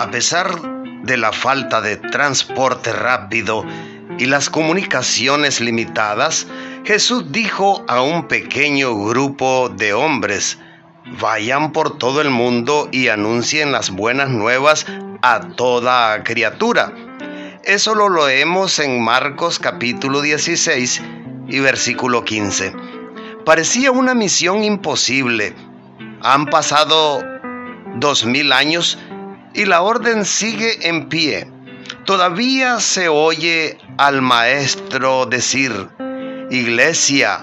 A pesar de la falta de transporte rápido y las comunicaciones limitadas, Jesús dijo a un pequeño grupo de hombres, vayan por todo el mundo y anuncien las buenas nuevas a toda criatura. Eso lo leemos en Marcos capítulo 16 y versículo 15. Parecía una misión imposible. Han pasado dos mil años y la orden sigue en pie. Todavía se oye al maestro decir, iglesia,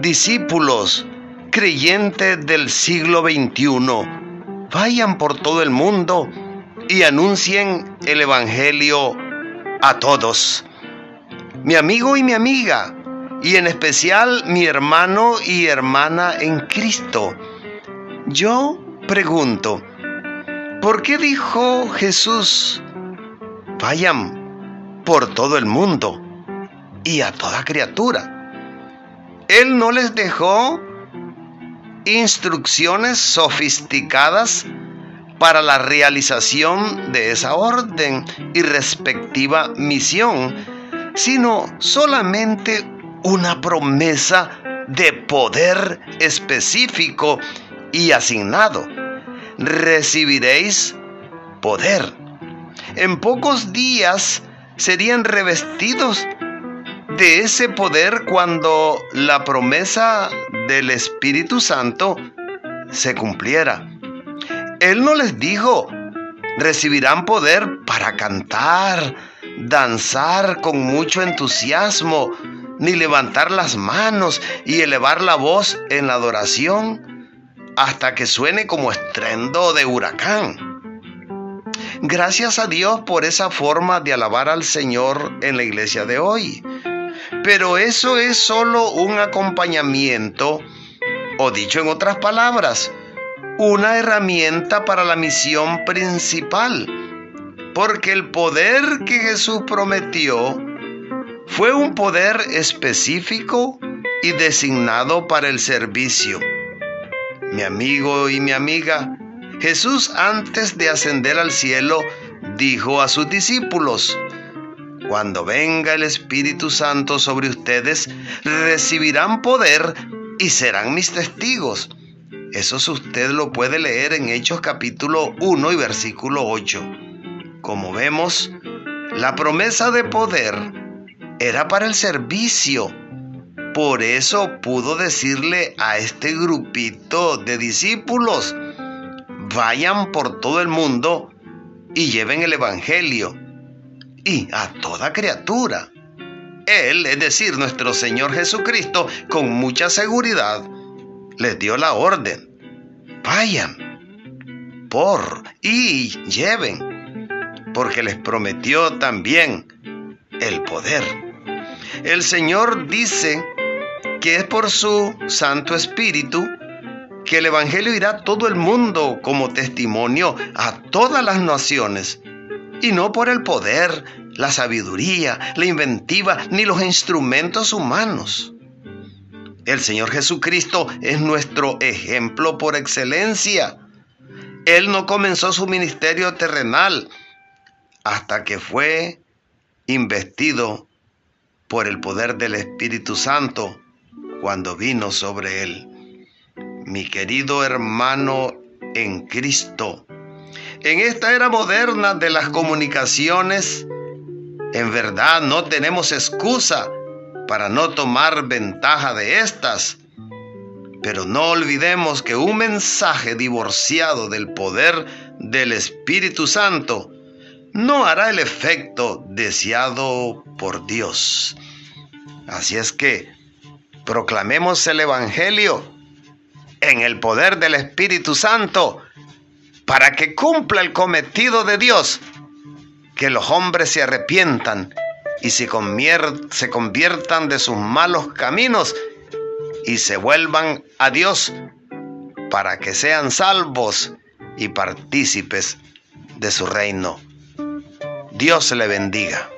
discípulos, creyentes del siglo XXI, vayan por todo el mundo y anuncien el Evangelio a todos. Mi amigo y mi amiga, y en especial mi hermano y hermana en Cristo. Yo pregunto, ¿por qué dijo Jesús, vayan por todo el mundo y a toda criatura? Él no les dejó instrucciones sofisticadas para la realización de esa orden y respectiva misión, sino solamente una promesa de poder específico y asignado. Recibiréis poder. En pocos días serían revestidos de ese poder cuando la promesa del Espíritu Santo se cumpliera. Él no les dijo, recibirán poder para cantar, danzar con mucho entusiasmo, ni levantar las manos y elevar la voz en la adoración hasta que suene como estrendo de huracán. Gracias a Dios por esa forma de alabar al Señor en la iglesia de hoy. Pero eso es solo un acompañamiento, o dicho en otras palabras, una herramienta para la misión principal. Porque el poder que Jesús prometió fue un poder específico y designado para el servicio. Mi amigo y mi amiga, Jesús antes de ascender al cielo dijo a sus discípulos, cuando venga el Espíritu Santo sobre ustedes, recibirán poder y serán mis testigos. Eso usted lo puede leer en Hechos capítulo 1 y versículo 8. Como vemos, la promesa de poder era para el servicio. Por eso pudo decirle a este grupito de discípulos, vayan por todo el mundo y lleven el Evangelio y a toda criatura. Él, es decir, nuestro Señor Jesucristo, con mucha seguridad, les dio la orden. Vayan por y lleven, porque les prometió también el poder. El Señor dice que es por su Santo Espíritu que el Evangelio irá a todo el mundo como testimonio a todas las naciones y no por el poder, la sabiduría, la inventiva, ni los instrumentos humanos. El Señor Jesucristo es nuestro ejemplo por excelencia. Él no comenzó su ministerio terrenal hasta que fue investido por el poder del Espíritu Santo cuando vino sobre él. Mi querido hermano en Cristo, en esta era moderna de las comunicaciones, en verdad no tenemos excusa para no tomar ventaja de estas. Pero no olvidemos que un mensaje divorciado del poder del Espíritu Santo no hará el efecto deseado por Dios. Así es que proclamemos el Evangelio en el poder del Espíritu Santo para que cumpla el cometido de Dios, que los hombres se arrepientan y se, conviertan de sus malos caminos y se vuelvan a Dios para que sean salvos y partícipes de su reino. Dios le bendiga.